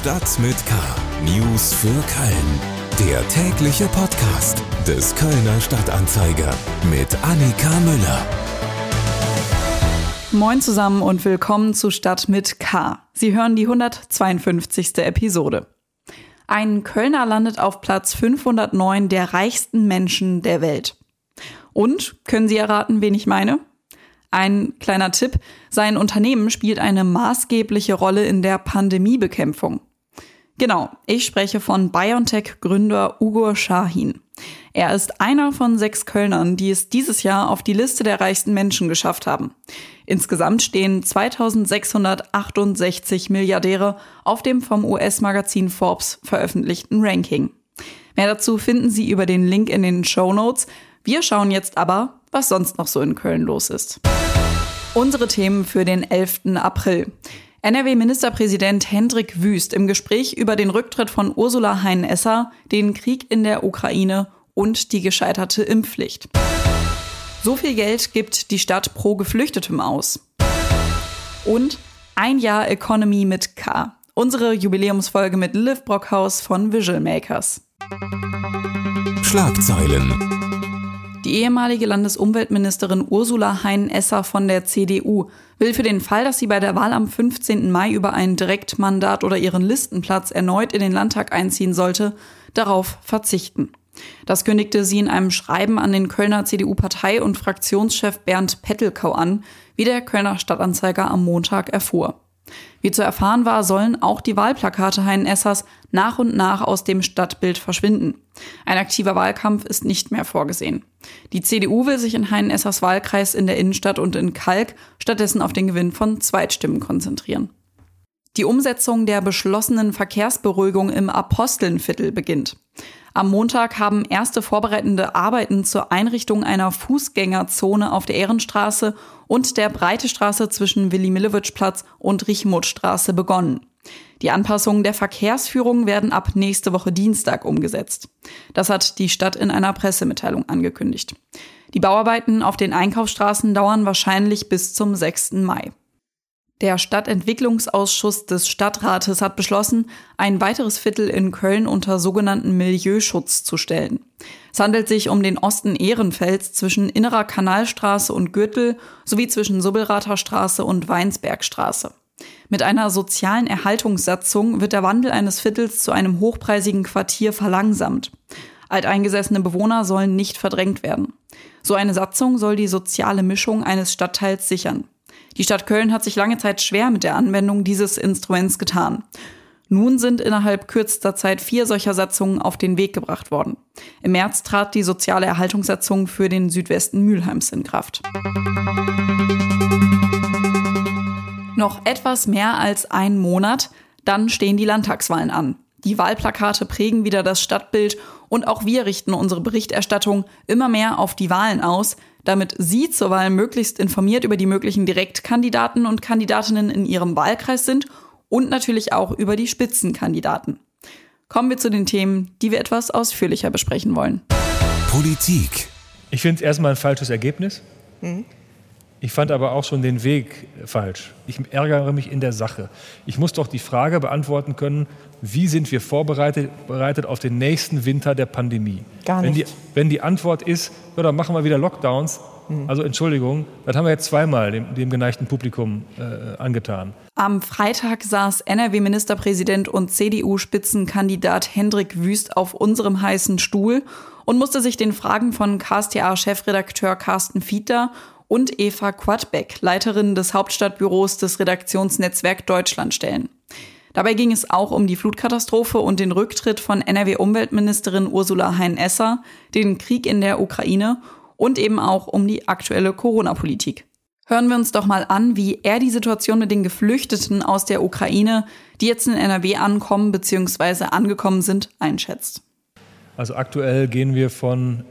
Stadt mit K. News für Köln. Der tägliche Podcast des Kölner Stadtanzeiger mit Annika Müller. Moin zusammen und willkommen zu Stadt mit K. Sie hören die 152. Episode. Ein Kölner landet auf Platz 509 der reichsten Menschen der Welt. Und können Sie erraten, wen ich meine? Ein kleiner Tipp, sein Unternehmen spielt eine maßgebliche Rolle in der Pandemiebekämpfung. Genau, ich spreche von BioNTech-Gründer Ugo Shahin. Er ist einer von sechs Kölnern, die es dieses Jahr auf die Liste der reichsten Menschen geschafft haben. Insgesamt stehen 2668 Milliardäre auf dem vom US-Magazin Forbes veröffentlichten Ranking. Mehr dazu finden Sie über den Link in den Show Notes. Wir schauen jetzt aber, was sonst noch so in Köln los ist. Unsere Themen für den 11. April. NRW-Ministerpräsident Hendrik Wüst im Gespräch über den Rücktritt von Ursula Hein-Esser, den Krieg in der Ukraine und die gescheiterte Impfpflicht. So viel Geld gibt die Stadt pro Geflüchtetem aus. Und ein Jahr Economy mit K. Unsere Jubiläumsfolge mit Liv Brockhaus von Visual Makers. Schlagzeilen. Die ehemalige Landesumweltministerin Ursula Hein-Esser von der CDU will für den Fall, dass sie bei der Wahl am 15. Mai über ein Direktmandat oder ihren Listenplatz erneut in den Landtag einziehen sollte, darauf verzichten. Das kündigte sie in einem Schreiben an den Kölner CDU-Partei- und Fraktionschef Bernd Pettelkau an, wie der Kölner Stadtanzeiger am Montag erfuhr. Wie zu erfahren war, sollen auch die Wahlplakate Hein Essers nach und nach aus dem Stadtbild verschwinden. Ein aktiver Wahlkampf ist nicht mehr vorgesehen. Die CDU will sich in Hein Essers Wahlkreis in der Innenstadt und in Kalk stattdessen auf den Gewinn von Zweitstimmen konzentrieren. Die Umsetzung der beschlossenen Verkehrsberuhigung im Apostelnviertel beginnt. Am Montag haben erste vorbereitende Arbeiten zur Einrichtung einer Fußgängerzone auf der Ehrenstraße und der Breitestraße zwischen Willi-Millewitsch-Platz und Richmuthstraße begonnen. Die Anpassungen der Verkehrsführung werden ab nächste Woche Dienstag umgesetzt. Das hat die Stadt in einer Pressemitteilung angekündigt. Die Bauarbeiten auf den Einkaufsstraßen dauern wahrscheinlich bis zum 6. Mai. Der Stadtentwicklungsausschuss des Stadtrates hat beschlossen, ein weiteres Viertel in Köln unter sogenannten Milieuschutz zu stellen. Es handelt sich um den Osten Ehrenfels zwischen Innerer Kanalstraße und Gürtel sowie zwischen Subbelrather Straße und Weinsbergstraße. Mit einer sozialen Erhaltungssatzung wird der Wandel eines Viertels zu einem hochpreisigen Quartier verlangsamt. Alteingesessene Bewohner sollen nicht verdrängt werden. So eine Satzung soll die soziale Mischung eines Stadtteils sichern. Die Stadt Köln hat sich lange Zeit schwer mit der Anwendung dieses Instruments getan. Nun sind innerhalb kürzester Zeit vier solcher Satzungen auf den Weg gebracht worden. Im März trat die soziale Erhaltungssatzung für den Südwesten Mülheims in Kraft. Noch etwas mehr als ein Monat, dann stehen die Landtagswahlen an. Die Wahlplakate prägen wieder das Stadtbild und auch wir richten unsere Berichterstattung immer mehr auf die Wahlen aus, damit Sie zur Wahl möglichst informiert über die möglichen Direktkandidaten und Kandidatinnen in Ihrem Wahlkreis sind und natürlich auch über die Spitzenkandidaten. Kommen wir zu den Themen, die wir etwas ausführlicher besprechen wollen. Politik. Ich finde es erstmal ein falsches Ergebnis. Mhm. Ich fand aber auch schon den Weg falsch. Ich ärgere mich in der Sache. Ich muss doch die Frage beantworten können, wie sind wir vorbereitet bereitet auf den nächsten Winter der Pandemie? Gar nicht. Wenn die, wenn die Antwort ist, ja, dann machen wir wieder Lockdowns, mhm. also Entschuldigung, das haben wir jetzt zweimal dem, dem geneigten Publikum äh, angetan. Am Freitag saß NRW-Ministerpräsident und CDU-Spitzenkandidat Hendrik Wüst auf unserem heißen Stuhl und musste sich den Fragen von KSTA-Chefredakteur Carsten Fiedler und Eva Quadbeck, Leiterin des Hauptstadtbüros des Redaktionsnetzwerk Deutschland stellen. Dabei ging es auch um die Flutkatastrophe und den Rücktritt von NRW-Umweltministerin Ursula Hein-Esser, den Krieg in der Ukraine und eben auch um die aktuelle Corona-Politik. Hören wir uns doch mal an, wie er die Situation mit den Geflüchteten aus der Ukraine, die jetzt in NRW ankommen bzw. angekommen sind, einschätzt. Also aktuell gehen wir von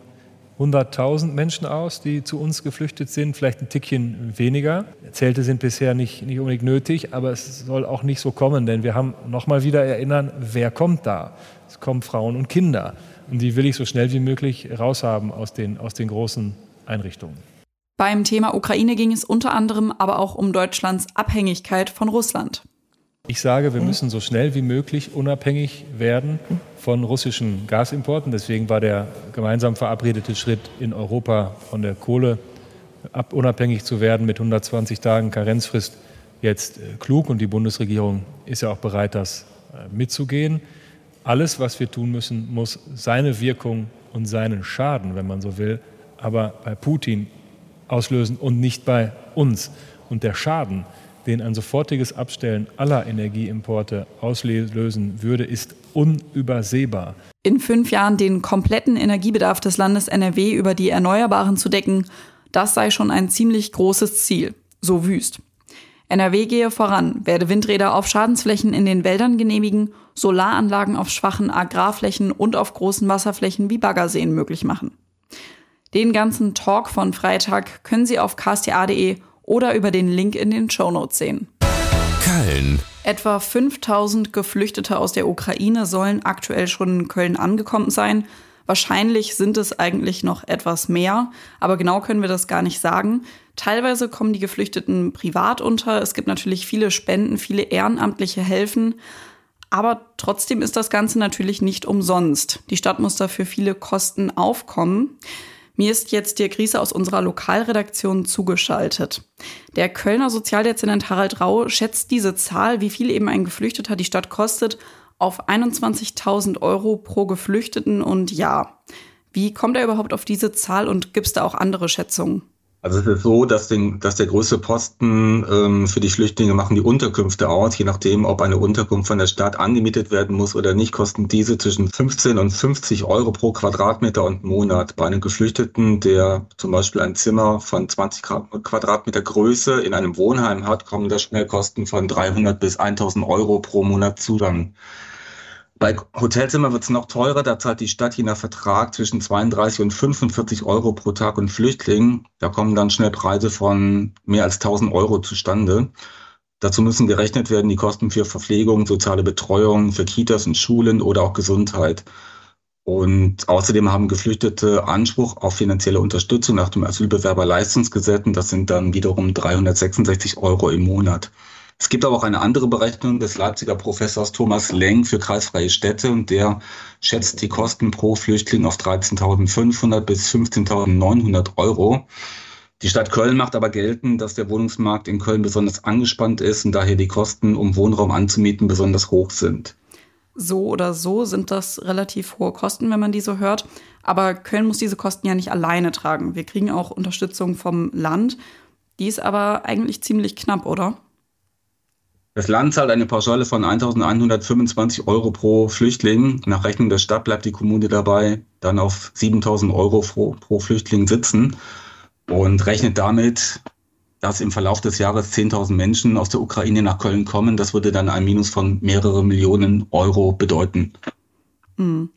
100.000 Menschen aus, die zu uns geflüchtet sind, vielleicht ein Tickchen weniger. Zelte sind bisher nicht, nicht unbedingt nötig, aber es soll auch nicht so kommen, denn wir haben nochmal wieder erinnern, wer kommt da? Es kommen Frauen und Kinder und die will ich so schnell wie möglich raushaben aus den, aus den großen Einrichtungen. Beim Thema Ukraine ging es unter anderem aber auch um Deutschlands Abhängigkeit von Russland. Ich sage, wir müssen so schnell wie möglich unabhängig werden von russischen Gasimporten. Deswegen war der gemeinsam verabredete Schritt in Europa von der Kohle ab, unabhängig zu werden mit 120 Tagen Karenzfrist jetzt äh, klug und die Bundesregierung ist ja auch bereit, das äh, mitzugehen. Alles, was wir tun müssen, muss seine Wirkung und seinen Schaden, wenn man so will, aber bei Putin auslösen und nicht bei uns. Und der Schaden, den ein sofortiges Abstellen aller Energieimporte auslösen würde, ist unübersehbar. In fünf Jahren den kompletten Energiebedarf des Landes NRW über die Erneuerbaren zu decken, das sei schon ein ziemlich großes Ziel. So wüst. NRW gehe voran, werde Windräder auf Schadensflächen in den Wäldern genehmigen, Solaranlagen auf schwachen Agrarflächen und auf großen Wasserflächen wie Baggerseen möglich machen. Den ganzen Talk von Freitag können Sie auf ksta.de oder über den Link in den Shownotes sehen. Köln. Etwa 5000 Geflüchtete aus der Ukraine sollen aktuell schon in Köln angekommen sein. Wahrscheinlich sind es eigentlich noch etwas mehr, aber genau können wir das gar nicht sagen. Teilweise kommen die Geflüchteten privat unter. Es gibt natürlich viele Spenden, viele ehrenamtliche Helfen. Aber trotzdem ist das Ganze natürlich nicht umsonst. Die Stadt muss dafür viele Kosten aufkommen. Mir ist jetzt Dirk Riese aus unserer Lokalredaktion zugeschaltet. Der Kölner Sozialdezernent Harald Rau schätzt diese Zahl, wie viel eben ein Geflüchteter die Stadt kostet, auf 21.000 Euro pro Geflüchteten und Jahr. Wie kommt er überhaupt auf diese Zahl und gibt es da auch andere Schätzungen? Also es ist so, dass, den, dass der größte Posten ähm, für die Flüchtlinge machen die Unterkünfte aus. Je nachdem, ob eine Unterkunft von der Stadt angemietet werden muss oder nicht, kosten diese zwischen 15 und 50 Euro pro Quadratmeter und Monat. Bei einem Geflüchteten, der zum Beispiel ein Zimmer von 20 Quadratmeter Größe in einem Wohnheim hat, kommen da schnell Kosten von 300 bis 1000 Euro pro Monat Zugang. Bei Hotelzimmer wird es noch teurer. Da zahlt die Stadt je nach Vertrag zwischen 32 und 45 Euro pro Tag und Flüchtling. Da kommen dann schnell Preise von mehr als 1000 Euro zustande. Dazu müssen gerechnet werden die Kosten für Verpflegung, soziale Betreuung, für Kitas und Schulen oder auch Gesundheit. Und außerdem haben Geflüchtete Anspruch auf finanzielle Unterstützung nach dem Asylbewerberleistungsgesetz. Und das sind dann wiederum 366 Euro im Monat. Es gibt aber auch eine andere Berechnung des Leipziger Professors Thomas Leng für kreisfreie Städte und der schätzt die Kosten pro Flüchtling auf 13.500 bis 15.900 Euro. Die Stadt Köln macht aber geltend, dass der Wohnungsmarkt in Köln besonders angespannt ist und daher die Kosten, um Wohnraum anzumieten, besonders hoch sind. So oder so sind das relativ hohe Kosten, wenn man die so hört. Aber Köln muss diese Kosten ja nicht alleine tragen. Wir kriegen auch Unterstützung vom Land. Die ist aber eigentlich ziemlich knapp, oder? Das Land zahlt eine Pauschale von 1.125 Euro pro Flüchtling. Nach Rechnung der Stadt bleibt die Kommune dabei dann auf 7.000 Euro pro, pro Flüchtling sitzen und rechnet damit, dass im Verlauf des Jahres 10.000 Menschen aus der Ukraine nach Köln kommen. Das würde dann ein Minus von mehrere Millionen Euro bedeuten. Mhm.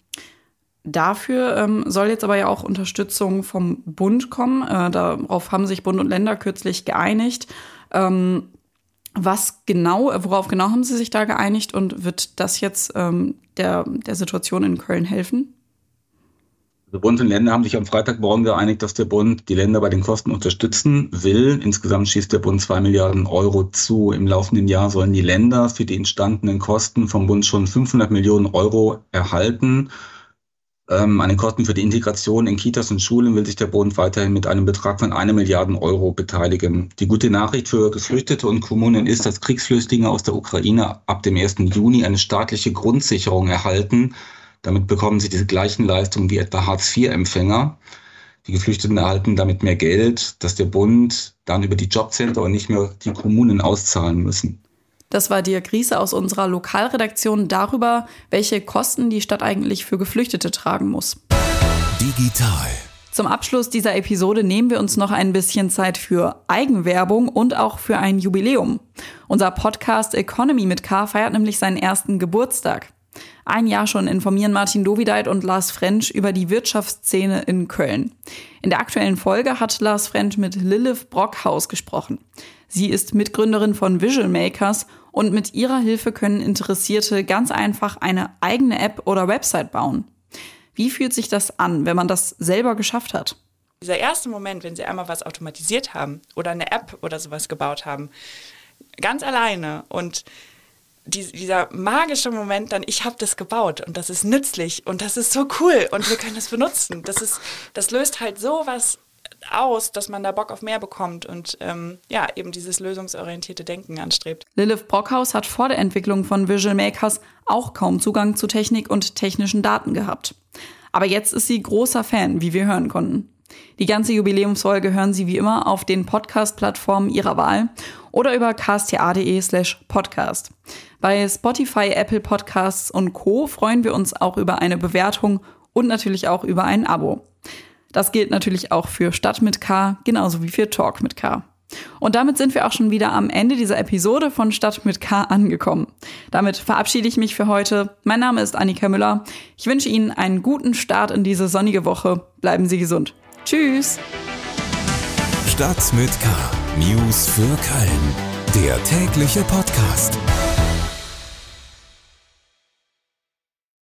Dafür ähm, soll jetzt aber ja auch Unterstützung vom Bund kommen. Äh, darauf haben sich Bund und Länder kürzlich geeinigt. Ähm, was genau, worauf genau haben Sie sich da geeinigt und wird das jetzt ähm, der, der Situation in Köln helfen? Der Bund und Länder haben sich am Freitagmorgen geeinigt, dass der Bund die Länder bei den Kosten unterstützen will. Insgesamt schießt der Bund zwei Milliarden Euro zu. Im laufenden Jahr sollen die Länder für die entstandenen Kosten vom Bund schon 500 Millionen Euro erhalten. Ähm, an den Kosten für die Integration in Kitas und Schulen will sich der Bund weiterhin mit einem Betrag von einer Milliarde Euro beteiligen. Die gute Nachricht für Geflüchtete und Kommunen ist, dass Kriegsflüchtlinge aus der Ukraine ab dem 1. Juni eine staatliche Grundsicherung erhalten. Damit bekommen sie diese gleichen Leistungen wie etwa Hartz-IV-Empfänger. Die Geflüchteten erhalten damit mehr Geld, das der Bund dann über die Jobcenter und nicht mehr die Kommunen auszahlen müssen. Das war Dirk Riese aus unserer Lokalredaktion darüber, welche Kosten die Stadt eigentlich für Geflüchtete tragen muss. Digital. Zum Abschluss dieser Episode nehmen wir uns noch ein bisschen Zeit für Eigenwerbung und auch für ein Jubiläum. Unser Podcast Economy mit K feiert nämlich seinen ersten Geburtstag. Ein Jahr schon informieren Martin Dovideit und Lars French über die Wirtschaftsszene in Köln. In der aktuellen Folge hat Lars French mit Lilith Brockhaus gesprochen. Sie ist Mitgründerin von Visual Makers und mit ihrer Hilfe können Interessierte ganz einfach eine eigene App oder Website bauen. Wie fühlt sich das an, wenn man das selber geschafft hat? Dieser erste Moment, wenn Sie einmal was automatisiert haben oder eine App oder sowas gebaut haben, ganz alleine und die, dieser magische Moment dann, ich habe das gebaut und das ist nützlich und das ist so cool und wir können das benutzen. Das ist, das löst halt so was aus, dass man da Bock auf mehr bekommt und ähm, ja, eben dieses lösungsorientierte Denken anstrebt. Lilith Brockhaus hat vor der Entwicklung von Visual Makers auch kaum Zugang zu Technik und technischen Daten gehabt. Aber jetzt ist sie großer Fan, wie wir hören konnten. Die ganze Jubiläumsfolge hören Sie wie immer auf den Podcast-Plattformen Ihrer Wahl oder über ksta.de slash podcast. Bei Spotify, Apple Podcasts und Co. freuen wir uns auch über eine Bewertung und natürlich auch über ein Abo. Das gilt natürlich auch für Stadt mit K, genauso wie für Talk mit K. Und damit sind wir auch schon wieder am Ende dieser Episode von Stadt mit K angekommen. Damit verabschiede ich mich für heute. Mein Name ist Annika Müller. Ich wünsche Ihnen einen guten Start in diese sonnige Woche. Bleiben Sie gesund. Tschüss. Stadt mit K. News für Köln. Der tägliche Podcast.